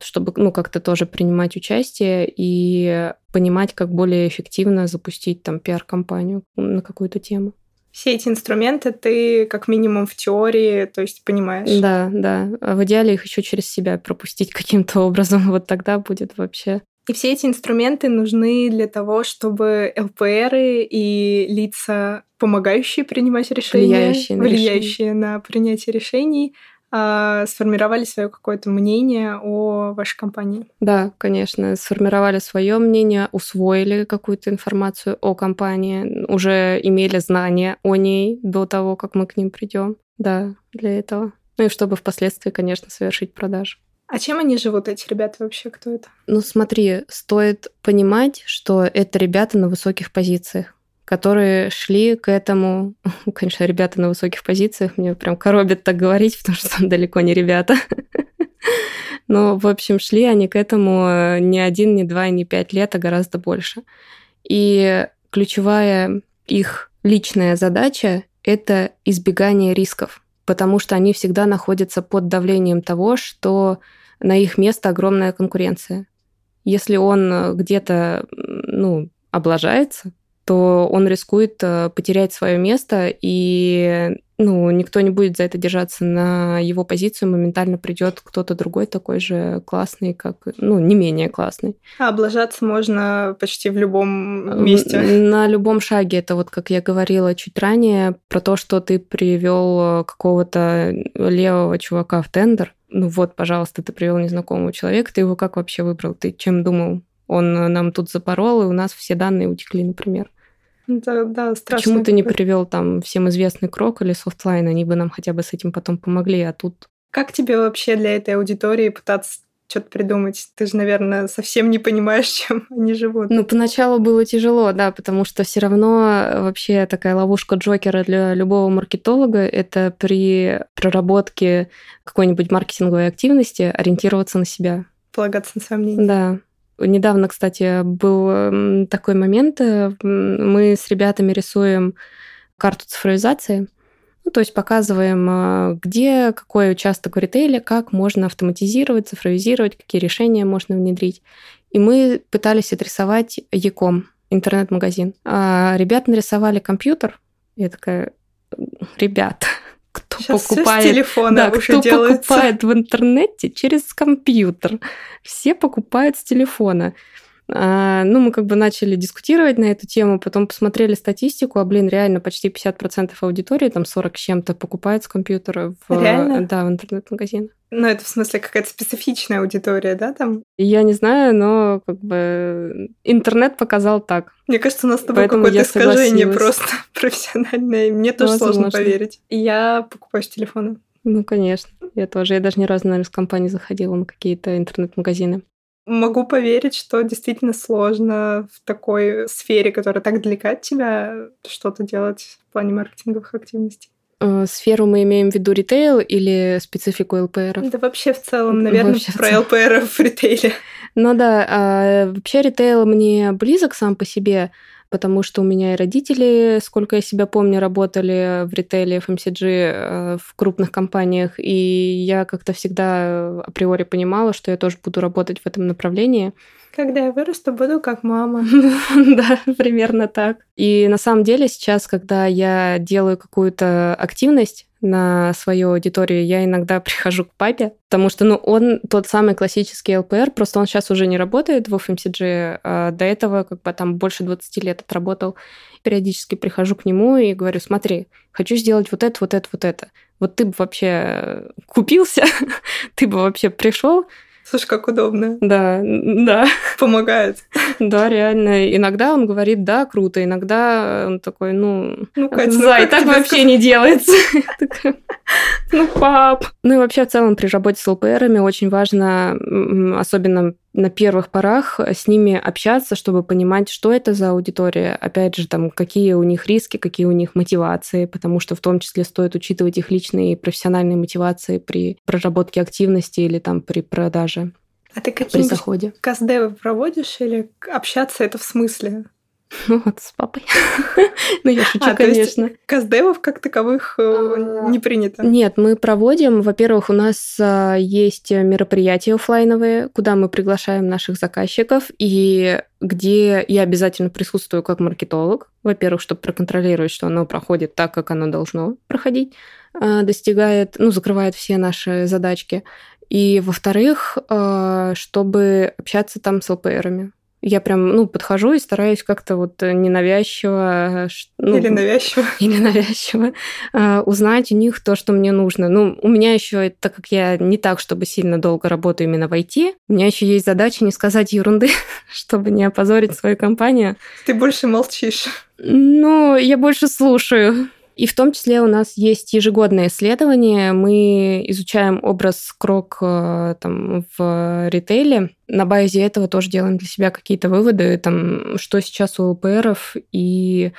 чтобы ну, как-то тоже принимать участие и понимать, как более эффективно запустить там пиар-компанию на какую-то тему. Все эти инструменты ты как минимум в теории, то есть понимаешь. Да, да. А в идеале их еще через себя пропустить каким-то образом. Вот тогда будет вообще и все эти инструменты нужны для того, чтобы ЛПРы и лица, помогающие принимать решения, влияющие на, влияющие на принятие решений, а, сформировали свое какое-то мнение о вашей компании. Да, конечно, сформировали свое мнение, усвоили какую-то информацию о компании, уже имели знания о ней до того, как мы к ним придем. Да, для этого. Ну и чтобы впоследствии, конечно, совершить продажу. А чем они живут, эти ребята вообще? Кто это? Ну, смотри, стоит понимать, что это ребята на высоких позициях которые шли к этому. Конечно, ребята на высоких позициях, мне прям коробит так говорить, потому что там далеко не ребята. Но, в общем, шли они к этому э, не один, не два, не пять лет, а гораздо больше. И ключевая их личная задача — это избегание рисков, потому что они всегда находятся под давлением того, что на их место огромная конкуренция. Если он э, где-то ну, облажается, то он рискует э, потерять свое место, и ну, никто не будет за это держаться на его позицию, моментально придет кто-то другой такой же классный, как, ну, не менее классный. А облажаться можно почти в любом месте. На любом шаге. Это вот, как я говорила чуть ранее, про то, что ты привел какого-то левого чувака в тендер. Ну вот, пожалуйста, ты привел незнакомого человека, ты его как вообще выбрал? Ты чем думал? Он нам тут запорол, и у нас все данные утекли, например. Да, да, страшно. Почему ты не привел там всем известный крок или софтлайн? Они бы нам хотя бы с этим потом помогли, а тут... Как тебе вообще для этой аудитории пытаться что-то придумать. Ты же, наверное, совсем не понимаешь, чем они живут. Ну, поначалу было тяжело, да, потому что все равно вообще такая ловушка Джокера для любого маркетолога — это при проработке какой-нибудь маркетинговой активности ориентироваться на себя. Полагаться на свое мнение. Да. Недавно, кстати, был такой момент. Э, мы с ребятами рисуем карту цифровизации. Ну, то есть показываем, э, где какой участок в ритейле, как можно автоматизировать, цифровизировать, какие решения можно внедрить. И мы пытались отрисовать Яком, интернет-магазин. А ребята нарисовали компьютер. Я такая, ребят, кто Сейчас покупает, все с телефона да, кто делается. покупает в интернете через компьютер. Все покупают с телефона. А, ну, мы как бы начали дискутировать на эту тему, потом посмотрели статистику, а, блин, реально почти 50% аудитории, там 40 с чем-то, покупает с компьютера в, реально? да, в интернет-магазин. Ну, это в смысле какая-то специфичная аудитория, да, там? Я не знаю, но как бы интернет показал так. Мне кажется, у нас с тобой какое-то искажение просто профессиональное. Мне тоже сложно Возможно. поверить. И я покупаю с телефона. Ну, конечно. Я тоже. Я даже ни разу, наверное, с компании заходила на какие-то интернет-магазины. Могу поверить, что действительно сложно в такой сфере, которая так далека от тебя, что-то делать в плане маркетинговых активностей. Э, Сферу мы имеем в виду ритейл или специфику ЛПР? Да вообще в целом, наверное, Вообще про целом. ЛПР в ритейле. Ну да, а, вообще ритейл мне близок сам по себе, потому что у меня и родители, сколько я себя помню, работали в ритейле, FMCG э, в крупных компаниях, и я как-то всегда априори понимала, что я тоже буду работать в этом направлении. Когда я вырасту, буду как мама. Да, примерно так. И на самом деле сейчас, когда я делаю какую-то активность на свою аудиторию, я иногда прихожу к папе, потому что, ну, он тот самый классический ЛПР, просто он сейчас уже не работает в FMCG, а до этого как бы там больше 20 лет отработал. Периодически прихожу к нему и говорю, смотри, хочу сделать вот это, вот это, вот это. Вот ты бы вообще купился, ты бы вообще пришел, Слушай, как удобно. да, да. Помогает. Да, реально. Иногда он говорит, да, круто. Иногда он такой, ну, Ну, Катя, ну Зай, как так вообще не делается. Ну, пап. Ну и вообще в целом при работе с ЛПРами очень важно, особенно на первых порах, с ними общаться, чтобы понимать, что это за аудитория. Опять же, там, какие у них риски, какие у них мотивации, потому что в том числе стоит учитывать их личные и профессиональные мотивации при проработке активности или там при продаже, А ты заходе. каздевы проводишь или общаться это в смысле? Ну, вот с папой. Ну, я шучу, А, то есть конечно. Каздевов как таковых э, А, не принято. Нет, мы проводим, во-первых, у нас а, есть мероприятия оффлайновые, куда мы приглашаем наших заказчиков, и где я обязательно присутствую как маркетолог. Во-первых, чтобы проконтролировать, что оно проходит так, как оно должно проходить, а, достигает, ну, закрывает все наши задачки. И, во-вторых, чтобы общаться там с ЛПРами. Я прям, ну, подхожу и стараюсь как-то вот ненавязчиво... а, ш- ну, Или навязчиво. или навязчиво а, узнать у них то, что мне нужно. Ну, у меня еще, так как я не так, чтобы сильно долго работаю именно в IT, у меня еще есть задача не сказать ерунды, чтобы не опозорить свою компанию. Ты больше молчишь. Ну, я больше слушаю. И в том числе у нас есть ежегодное исследование. Мы изучаем образ крок э, там, в ритейле. На базе этого тоже делаем для себя какие-то выводы, там, что сейчас у ЛПРов и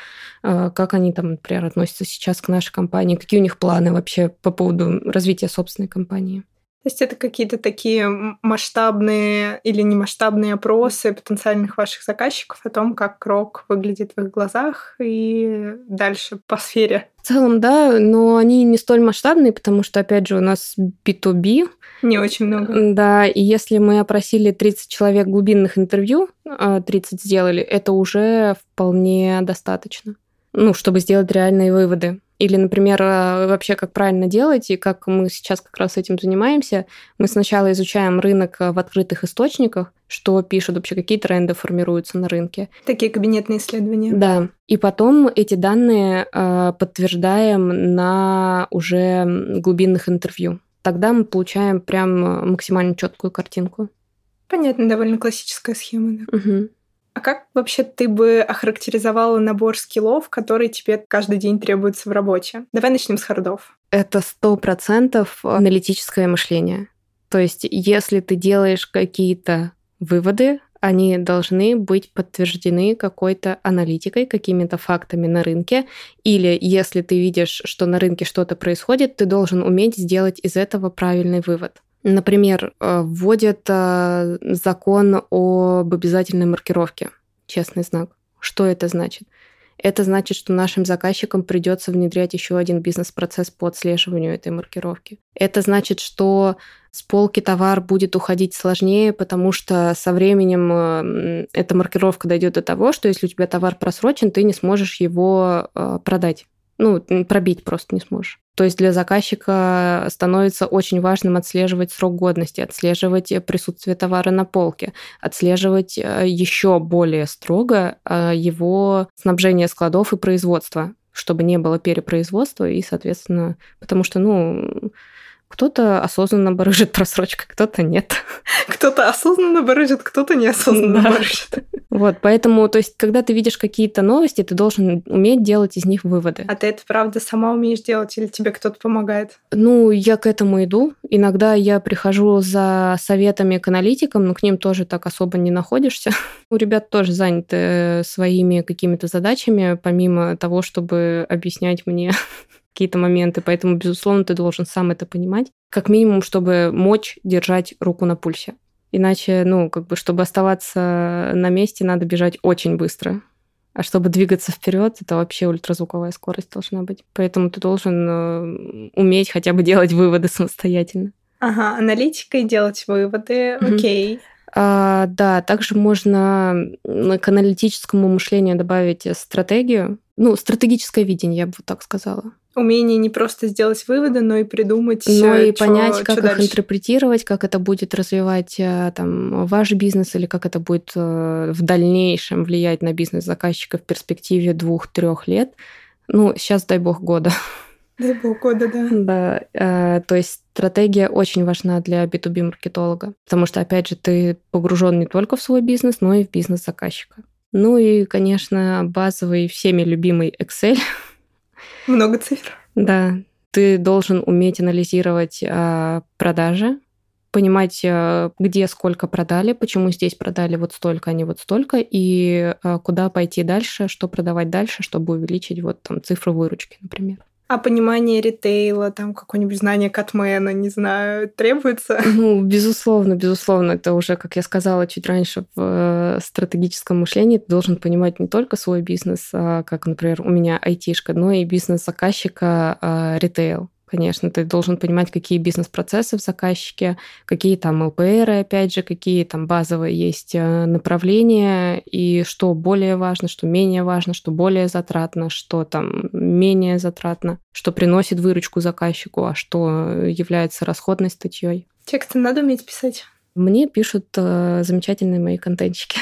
э, как они, там, например, относятся сейчас к нашей компании, какие у них планы вообще по поводу развития собственной компании. То есть это какие-то такие масштабные или немасштабные опросы потенциальных ваших заказчиков о том, как крок выглядит в их глазах и дальше по сфере. В целом, да, но они не столь масштабные, потому что, опять же, у нас B2B. Не очень много. Да, и если мы опросили 30 человек глубинных интервью, 30 а, сделали, это уже вполне достаточно. Ну, чтобы сделать реальные выводы. Или, например, э, вообще как правильно делать, и как мы сейчас как раз этим занимаемся. Мы сначала изучаем рынок э, в открытых источниках, что пишут вообще, какие тренды формируются на рынке. Такие кабинетные исследования. Да. И потом эти данные э, подтверждаем на уже глубинных интервью. Тогда мы получаем прям максимально четкую картинку. Понятно, довольно классическая схема. Да. Угу. А как вообще ты бы охарактеризовала набор скиллов, которые тебе каждый день требуются в работе? Давай начнем с хардов. Это сто процентов аналитическое мышление. То есть, если ты делаешь какие-то выводы, они должны быть подтверждены какой-то аналитикой, какими-то фактами на рынке. Или если ты видишь, что на рынке что-то происходит, ты должен уметь сделать из этого правильный вывод. Например, э, вводят э, закон об обязательной маркировке, честный знак. Что это значит? Это значит, что нашим заказчикам придется внедрять еще один бизнес-процесс по отслеживанию этой маркировки. Это значит, что с полки товар будет уходить сложнее, потому что со временем э, эта маркировка дойдет до того, что если у тебя товар просрочен, ты не сможешь его продать. Ну, пробить просто не сможешь. То есть для заказчика становится очень важным отслеживать срок годности, отслеживать присутствие товара на полке, отслеживать э, еще более строго э, его снабжение складов и производства, чтобы не было перепроизводства и, соответственно, потому что, ну, кто-то осознанно барыжит просрочкой, кто-то нет. Кто-то осознанно барыжит, кто-то неосознанно да. барыжит. Вот, поэтому, то есть, когда ты видишь какие-то новости, ты должен уметь делать из них выводы. А ты это, правда, сама умеешь делать или тебе кто-то помогает? Ну, я к этому иду. Иногда я прихожу за советами к аналитикам, но к ним тоже так особо не находишься. У ребят тоже заняты своими какими-то задачами, помимо того, чтобы объяснять мне какие-то моменты, поэтому, безусловно, ты должен сам это понимать, как минимум, чтобы мочь держать руку на пульсе. Иначе, ну, как бы, чтобы оставаться на месте, надо бежать очень быстро. А чтобы двигаться вперед, это вообще ультразвуковая скорость должна быть. Поэтому ты должен э, уметь хотя бы делать выводы самостоятельно. Ага, аналитикой делать выводы, окей. А, да, также можно к аналитическому мышлению добавить стратегию. Ну, стратегическое видение, я бы вот так сказала умение не просто сделать выводы, но и придумать, но и чё, понять, как их дальше. интерпретировать, как это будет развивать э, там ваш бизнес или как это будет э, в дальнейшем влиять на бизнес заказчика в перспективе двух-трех лет. Ну, сейчас дай бог года. Дай бог года, да. Да, э, то есть стратегия очень важна для B2B маркетолога, потому что опять же ты погружен не только в свой бизнес, но и в бизнес заказчика. Ну и, конечно, базовый всеми любимый Excel Много цифр. Да. Ты должен уметь анализировать э, продажи, понимать, э, где сколько продали, почему здесь продали вот столько, а не вот столько, и э, куда пойти дальше, что продавать дальше, чтобы увеличить вот там цифру выручки, например. А понимание ритейла, там какое-нибудь знание катмена, не знаю, требуется? Ну, безусловно, безусловно. Это уже, как я сказала чуть раньше, в э, стратегическом мышлении ты должен понимать не только свой бизнес, а как, например, у меня айтишка, но и бизнес заказчика а, ритейл. Конечно, ты должен понимать, какие бизнес-процессы в заказчике, какие там ЛПР, опять же, какие там базовые есть э, направления, и что более важно, что менее важно, что более затратно, что там менее затратно, что приносит выручку заказчику, а что является расходной статьей. Тексты надо уметь писать. Мне пишут э, замечательные мои контентчики.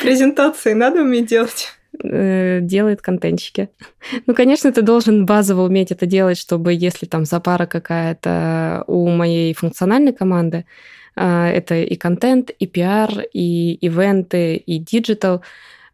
Презентации надо уметь делать. Э, делает контентчики. Ну, конечно, ты должен базово уметь это делать, чтобы если там запара какая-то у моей функциональной команды, а, это и контент, и пиар, и ивенты, и диджитал,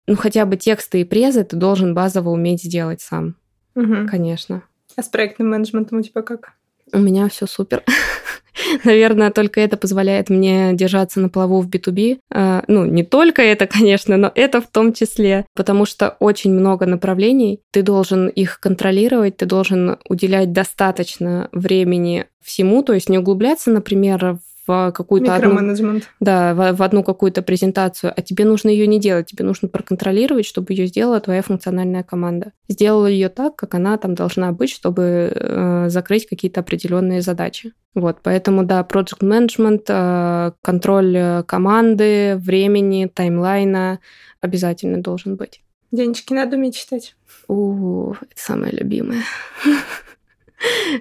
ну, хотя бы тексты и презы ты должен базово уметь сделать сам. Угу. Конечно. А с проектным менеджментом у тебя как? У меня все супер. Наверное, только это позволяет мне держаться на плаву в B2B. А, ну, не только это, конечно, но это в том числе, потому что очень много направлений, ты должен их контролировать, ты должен уделять достаточно времени всему, то есть не углубляться, например, в какую-то одну, да, в, в одну какую-то презентацию, а тебе нужно ее не делать, тебе нужно проконтролировать, чтобы ее сделала твоя функциональная команда. Сделала ее так, как она там должна быть, чтобы э, закрыть какие-то определенные задачи. Вот, поэтому, да, project management, э, контроль э, команды, времени, таймлайна обязательно должен быть. Денечки надо уметь читать. У, это самое любимое.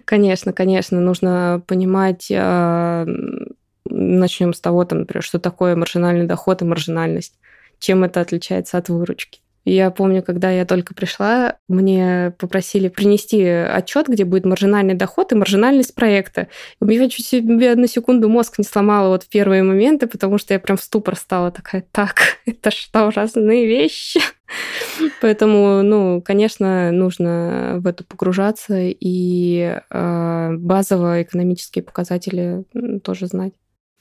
Конечно, конечно, нужно понимать, а, начнем с того, там, например, что такое маржинальный доход и маржинальность, чем это отличается от выручки. Я помню, когда я только пришла, мне попросили принести отчет, где будет маржинальный доход и маржинальность проекта. И я чуть себе на секунду мозг не сломала вот в первые моменты, потому что я прям в ступор стала такая, так, это что, разные вещи? Поэтому, ну, конечно, нужно в это погружаться и э, базово экономические показатели тоже знать.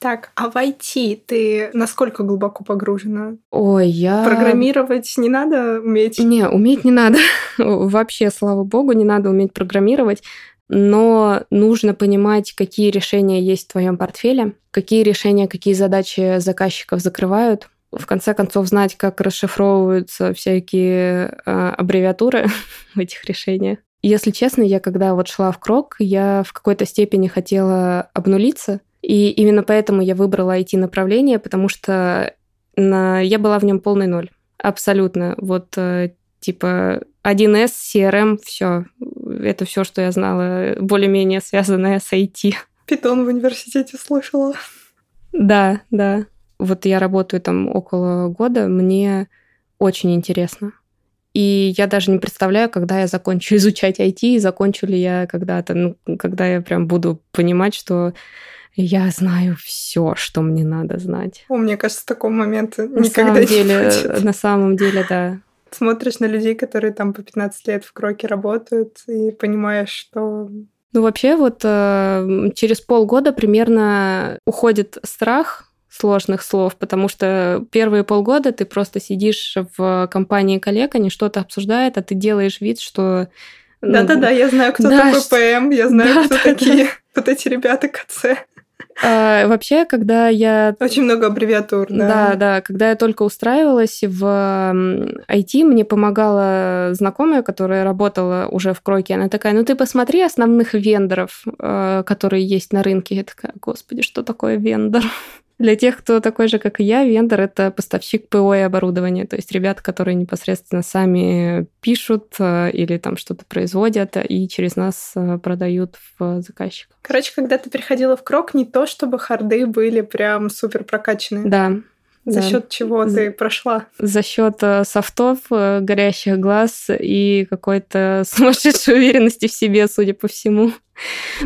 Так, а в IT ты насколько глубоко погружена? Ой, я... Программировать не надо уметь? Не, уметь не надо. Вообще, слава богу, не надо уметь программировать. Но нужно понимать, какие решения есть в твоем портфеле, какие решения, какие задачи заказчиков закрывают. В конце концов, знать, как расшифровываются всякие э, аббревиатуры в этих решениях. Если честно, я когда вот шла в крок, я в какой-то степени хотела обнулиться – и именно поэтому я выбрала IT-направление, потому что на... я была в нем полный ноль. Абсолютно. Вот э, типа 1С, CRM, все. Это все, что я знала, более-менее связанное с IT. Питон в университете слышала. Да, да. Вот я работаю там около года, мне очень интересно. И я даже не представляю, когда я закончу изучать IT, и закончу ли я когда-то, ну, когда я прям буду понимать, что я знаю все, что мне надо знать. О, мне кажется, такого момента на никогда самом деле, не будет. На самом деле, да. Смотришь на людей, которые там по 15 лет в кроке работают, и понимаешь, что ну, вообще, вот э, через полгода примерно уходит страх сложных слов, потому что первые полгода ты просто сидишь в компании коллег, они что-то обсуждают, а ты делаешь вид, что... Ну, Да-да-да, я знаю, кто да, такой ПМ, я знаю, да, кто да, такие да. вот эти ребята КЦ. А, вообще, когда я... Очень много аббревиатур, да. Да, да. Когда я только устраивалась в IT, мне помогала знакомая, которая работала уже в Кройке. Она такая, ну ты посмотри основных вендоров, э, которые есть на рынке. Я такая, господи, что такое вендор? Для тех, кто такой же, как и я, вендор — это поставщик ПО и оборудования, то есть ребята, которые непосредственно сами пишут э, или там что-то производят и через нас э, продают в заказчика. Короче, когда ты приходила в Крок, не то чтобы харды были прям супер прокачанные. Да, за да. счет чего ты прошла? За счет э, софтов, горящих глаз и какой-то сумасшедшей уверенности в себе, судя по всему.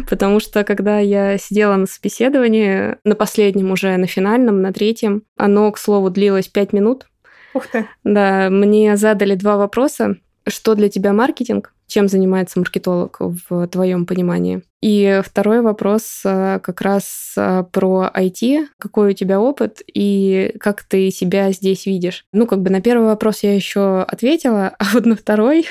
Потому что когда я сидела на собеседовании, на последнем уже, на финальном, на третьем, оно, к слову, длилось пять минут. Ух ты. Да, мне задали два вопроса. Что для тебя маркетинг? Чем занимается маркетолог в твоем понимании? И второй вопрос э, как раз э, про IT. Какой у тебя опыт и как ты себя здесь видишь? Ну, как бы на первый вопрос я еще ответила, а вот на второй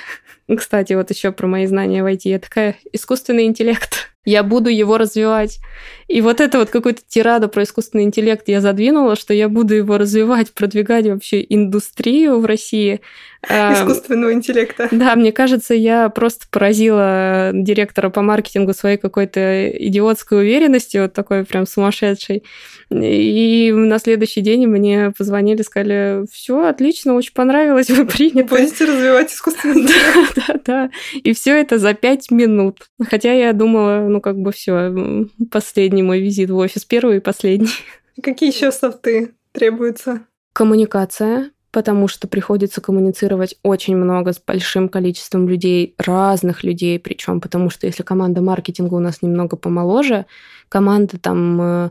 кстати, вот еще про мои знания в IT. Я такая, искусственный интеллект. Я буду его развивать. И вот это вот какую-то тираду про искусственный интеллект я задвинула, что я буду его развивать, продвигать вообще индустрию в России. Эм, Искусственного интеллекта. Да, мне кажется, я просто поразила директора по маркетингу своей какой-то идиотской уверенностью, вот такой прям сумасшедшей. И на следующий день мне позвонили, сказали, все отлично, очень понравилось, вы приняты. Будете развивать искусственный интеллект. Да, да, да. И все это за пять минут. Хотя я думала, ну как бы все, последний мой визит в офис, первый и последний. Какие еще софты требуются? Коммуникация, потому что приходится коммуницировать очень много с большим количеством людей, разных людей, причем потому что если команда маркетинга у нас немного помоложе, команда там э,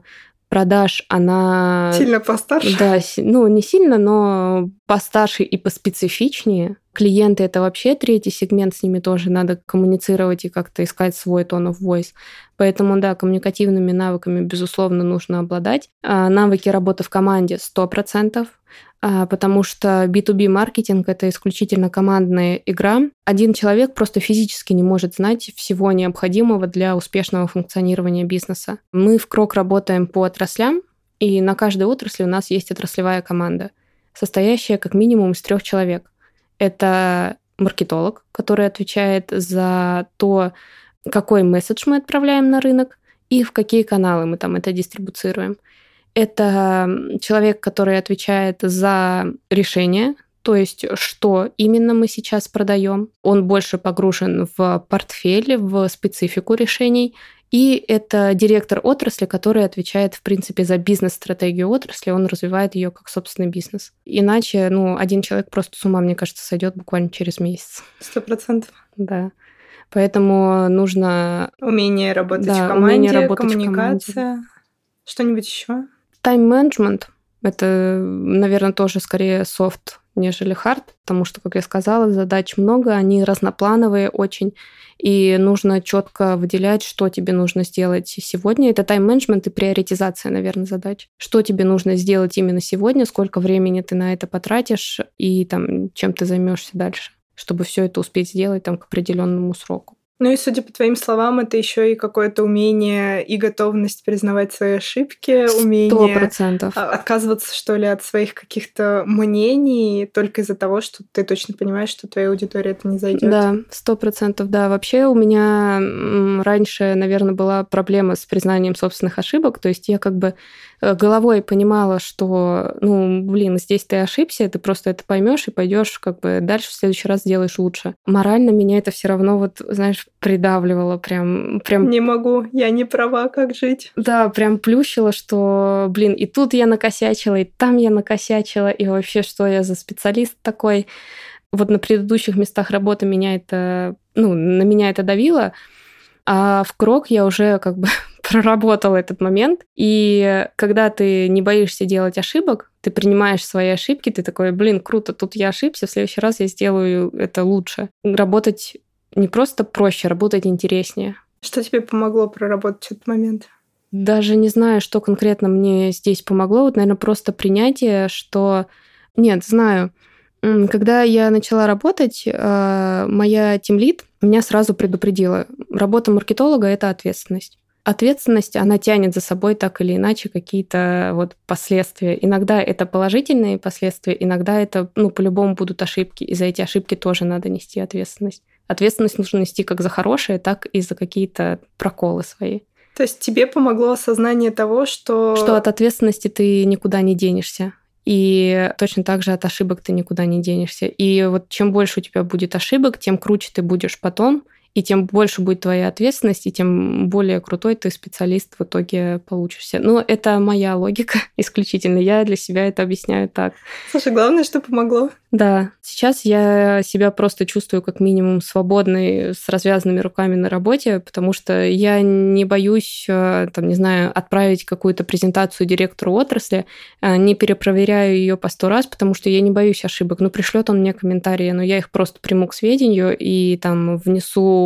продаж, она... Сильно постарше? Да, ну не сильно, но постарше и поспецифичнее. Клиенты — это вообще третий сегмент, с ними тоже надо коммуницировать и как-то искать свой tone of voice. Поэтому, да, коммуникативными навыками, безусловно, нужно обладать. А навыки работы в команде 100%, а, потому что B2B-маркетинг — это исключительно командная игра. Один человек просто физически не может знать всего необходимого для успешного функционирования бизнеса. Мы в Крок работаем по отраслям, и на каждой отрасли у нас есть отраслевая команда, состоящая как минимум из трех человек. Это маркетолог, который отвечает за то, какой месседж мы отправляем на рынок и в какие каналы мы там это дистрибуцируем. Это человек, который отвечает за решение, то есть что именно мы сейчас продаем. Он больше погружен в портфель, в специфику решений, и это директор отрасли, который отвечает, в принципе, за бизнес-стратегию отрасли, он развивает ее как собственный бизнес. Иначе, ну, один человек просто с ума, мне кажется, сойдет буквально через месяц. Сто процентов. Да. Поэтому нужно... Умение работать да, в команде, умение работать коммуникация. Что-нибудь еще? Тайм-менеджмент. Это, наверное, тоже скорее софт, нежели хард, потому что, как я сказала, задач много, они разноплановые очень и нужно четко выделять, что тебе нужно сделать сегодня. Это тайм-менеджмент и приоритизация, наверное, задач. Что тебе нужно сделать именно сегодня, сколько времени ты на это потратишь и там, чем ты займешься дальше, чтобы все это успеть сделать там, к определенному сроку. Ну и, судя по твоим словам, это еще и какое-то умение и готовность признавать свои ошибки, умение 100%. отказываться, что ли, от своих каких-то мнений только из-за того, что ты точно понимаешь, что твоя аудитория это не зайдет. Да, сто процентов, да. Вообще у меня раньше, наверное, была проблема с признанием собственных ошибок, то есть я как бы головой понимала, что, ну, блин, здесь ты ошибся, ты просто это поймешь и пойдешь как бы дальше в следующий раз сделаешь лучше. Морально меня это все равно вот, знаешь, придавливало прям, прям. Не могу, я не права, как жить. Да, прям плющило, что, блин, и тут я накосячила, и там я накосячила, и вообще, что я за специалист такой. Вот на предыдущих местах работы меня это, ну, на меня это давило, а в крок я уже как бы проработала этот момент. И когда ты не боишься делать ошибок, ты принимаешь свои ошибки, ты такой, блин, круто, тут я ошибся, в следующий раз я сделаю это лучше. Работать не просто проще, работать интереснее. Что тебе помогло проработать этот момент? Даже не знаю, что конкретно мне здесь помогло. Вот, наверное, просто принятие, что... Нет, знаю. Когда я начала работать, э, моя тимлид меня сразу предупредила. Работа маркетолога – это ответственность ответственность, она тянет за собой так или иначе какие-то вот последствия. Иногда это положительные последствия, иногда это, ну, по-любому будут ошибки, и за эти ошибки тоже надо нести ответственность. Ответственность нужно нести как за хорошее, так и за какие-то проколы свои. То есть тебе помогло осознание того, что... Что от ответственности ты никуда не денешься. И точно так же от ошибок ты никуда не денешься. И вот чем больше у тебя будет ошибок, тем круче ты будешь потом, и тем больше будет твоя ответственность, и тем более крутой ты специалист в итоге получишься. Но это моя логика исключительно. Я для себя это объясняю так. Слушай, главное, что помогло. Да, сейчас я себя просто чувствую как минимум свободной, с развязанными руками на работе, потому что я не боюсь, э, там, не знаю, отправить какую-то презентацию директору отрасли, э, не перепроверяю ее по сто раз, потому что я не боюсь ошибок. Ну, пришлет он мне комментарии, но я их просто приму к сведению и там внесу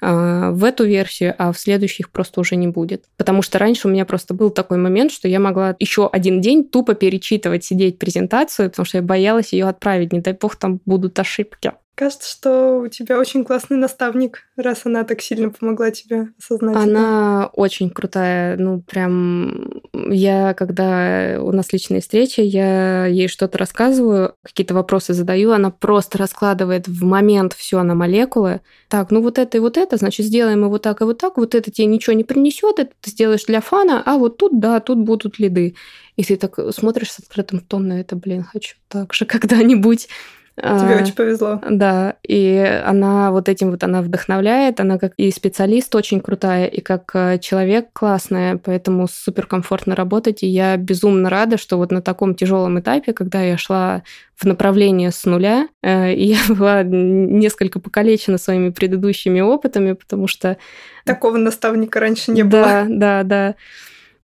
э, в эту версию, а в следующих просто уже не будет. Потому что раньше у меня просто был такой момент, что я могла еще один день тупо перечитывать, сидеть презентацию, потому что я боялась ее отправить. Не дай бог, там будут ошибки. Кажется, что у тебя очень классный наставник, раз она так сильно помогла тебе осознать. Она это. очень крутая. Ну, прям я, когда у нас личные встречи, я ей что-то рассказываю, какие-то вопросы задаю, она просто раскладывает в момент все на молекулы. Так, ну вот это и вот это, значит, сделаем и вот так, и вот так. Вот это тебе ничего не принесет, это ты сделаешь для фана, а вот тут, да, тут будут лиды. И ты так смотришь с открытым ртом на это, блин, хочу так же когда-нибудь. Тебе а, очень повезло. Да, и она вот этим вот она вдохновляет, она как и специалист очень крутая, и как э, человек классная, поэтому супер комфортно работать, и я безумно рада, что вот на таком тяжелом этапе, когда я шла в направление с нуля, э, и я была несколько покалечена своими предыдущими опытами, потому что... Такого наставника раньше не было. Да, да, да.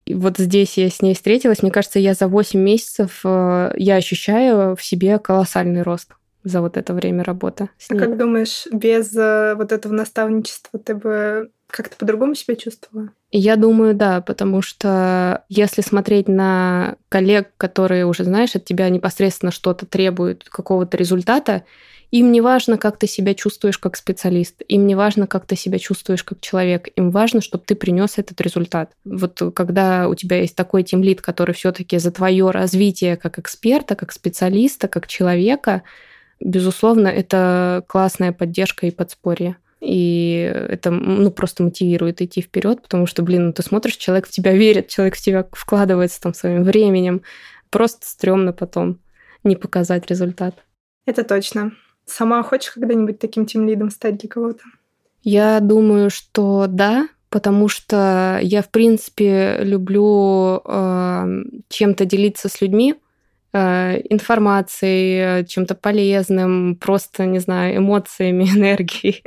И вот здесь я с ней встретилась. Мне кажется, я за 8 месяцев э, я ощущаю в себе колоссальный рост за вот это время работы. А как думаешь, без э, вот этого наставничества ты бы как-то по-другому себя чувствовала? Я думаю, да, потому что если смотреть на коллег, которые уже, знаешь, от тебя непосредственно что-то требуют, какого-то результата, им не важно, как ты себя чувствуешь как специалист, им не важно, как ты себя чувствуешь как человек, им важно, чтобы ты принес этот результат. Вот когда у тебя есть такой тимлит, который все-таки за твое развитие как эксперта, как специалиста, как человека, безусловно, это классная поддержка и подспорье. И это ну, просто мотивирует идти вперед, потому что, блин, ну, ты смотришь, человек в тебя верит, человек в тебя вкладывается там своим временем. Просто стрёмно потом не показать результат. Это точно. Сама хочешь когда-нибудь таким тем лидом стать для кого-то? Я думаю, что да, потому что я, в принципе, люблю э, чем-то делиться с людьми, информацией, чем-то полезным, просто, не знаю, эмоциями, энергией.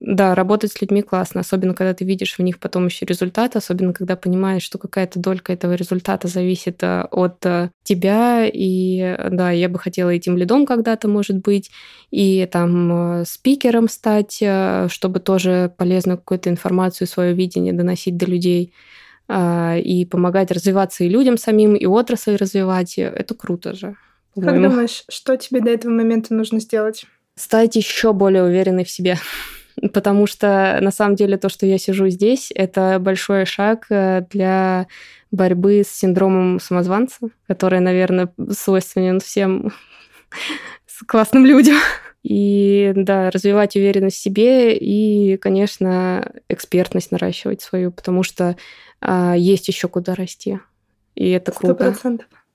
Да, работать с людьми классно, особенно когда ты видишь в них потом еще результат, особенно когда понимаешь, что какая-то долька этого результата зависит э, от э, тебя. И да, я бы хотела этим лидом когда-то, может быть, и там э, спикером стать, чтобы тоже полезную какую-то информацию, свое видение доносить до людей и помогать развиваться и людям самим, и отрасль развивать. Это круто же. Как думаешь, что тебе до этого момента нужно сделать? Стать еще более уверенной в себе потому что на самом деле то, что я сижу здесь, это большой шаг э, для борьбы с синдромом самозванца, который, наверное, свойственен всем классным людям. И да, развивать уверенность в себе и, конечно, экспертность наращивать свою, потому что а, есть еще куда расти. И это круто.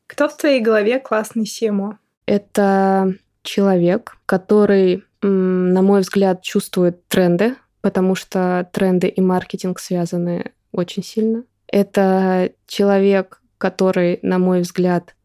Кто в твоей голове классный Симо? Это человек, который на мой взгляд, чувствует тренды, потому что тренды и маркетинг связаны очень сильно. Это человек, который, на мой взгляд,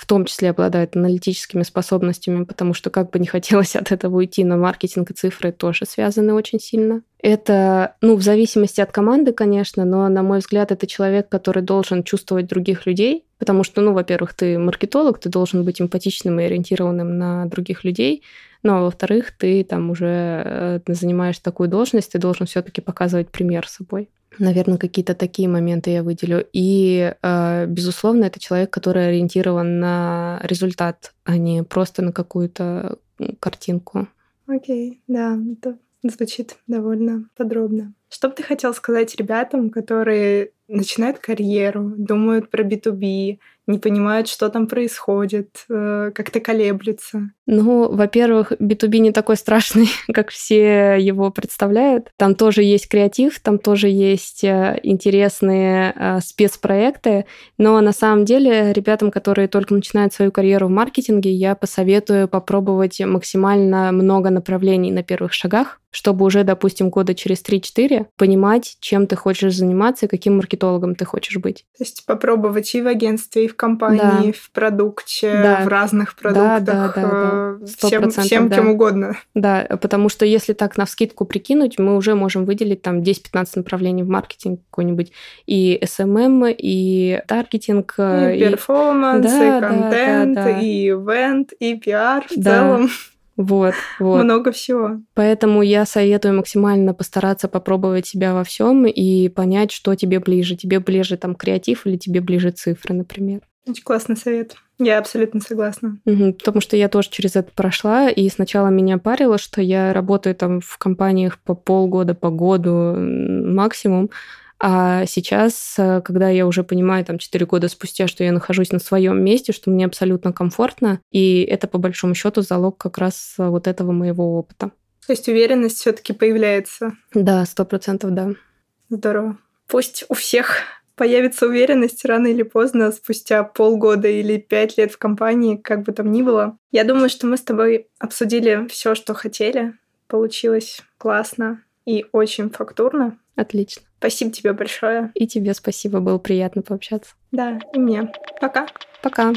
в том числе обладает аналитическими способностями, потому что как бы не хотелось от этого уйти, но маркетинг и цифры тоже связаны очень сильно. Это, ну, в зависимости от команды, конечно, но, на мой взгляд, это человек, который должен чувствовать других людей, потому что, ну, во-первых, ты маркетолог, ты должен быть эмпатичным и ориентированным на других людей, ну, а во-вторых, ты там уже э, занимаешь такую должность, ты должен все-таки показывать пример собой. Наверное, какие-то такие моменты я выделю. И, э, безусловно, это человек, который ориентирован на результат, а не просто на какую-то картинку. Окей, да, это звучит довольно подробно. Что бы ты хотел сказать ребятам, которые начинают карьеру, думают про B2B, не понимают, что там происходит, э, как-то колеблются? Ну, во-первых, B2B не такой страшный, как все его представляют. Там тоже есть креатив, там тоже есть э, интересные э, спецпроекты, но на самом деле ребятам, которые только начинают свою карьеру в маркетинге, я посоветую попробовать максимально много направлений на первых шагах, чтобы уже, допустим, года через 3-4 понимать, чем ты хочешь заниматься и каким маркетологом ты хочешь быть. То есть попробовать и в агентстве, и в компании, да. в продукте, да. в разных продуктах, да, да, да, да. Э, всем, всем да. кем угодно. Да, потому что если так на вскидку прикинуть, мы уже можем выделить там 10-15 направлений в маркетинг какой-нибудь. И SMM, и таргетинг. И, и перформанс, да, и контент, да, да, да. и ивент, и пиар в да. целом. Вот, вот. Много всего. Поэтому я советую максимально постараться попробовать себя во всем и понять, что тебе ближе. Тебе ближе там креатив или тебе ближе цифры, например. Очень классный совет. Я абсолютно согласна. Угу, потому что я тоже через это прошла, и сначала меня парило, что я работаю там в компаниях по полгода, по году максимум, а сейчас, э, когда я уже понимаю, там, 4 года спустя, что я нахожусь на своем месте, что мне абсолютно комфортно, и это, по большому счету, залог как раз э, вот этого моего опыта. То есть уверенность все-таки появляется? Да, сто процентов, да. Здорово. Пусть у всех появится уверенность рано или поздно, спустя полгода или пять лет в компании, как бы там ни было. Я думаю, что мы с тобой обсудили все, что хотели. Получилось классно и очень фактурно. Отлично. Спасибо тебе большое. И тебе спасибо, было приятно пообщаться. Да, и мне. Пока. Пока.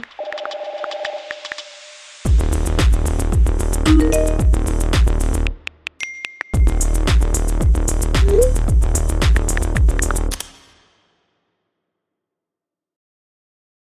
thank you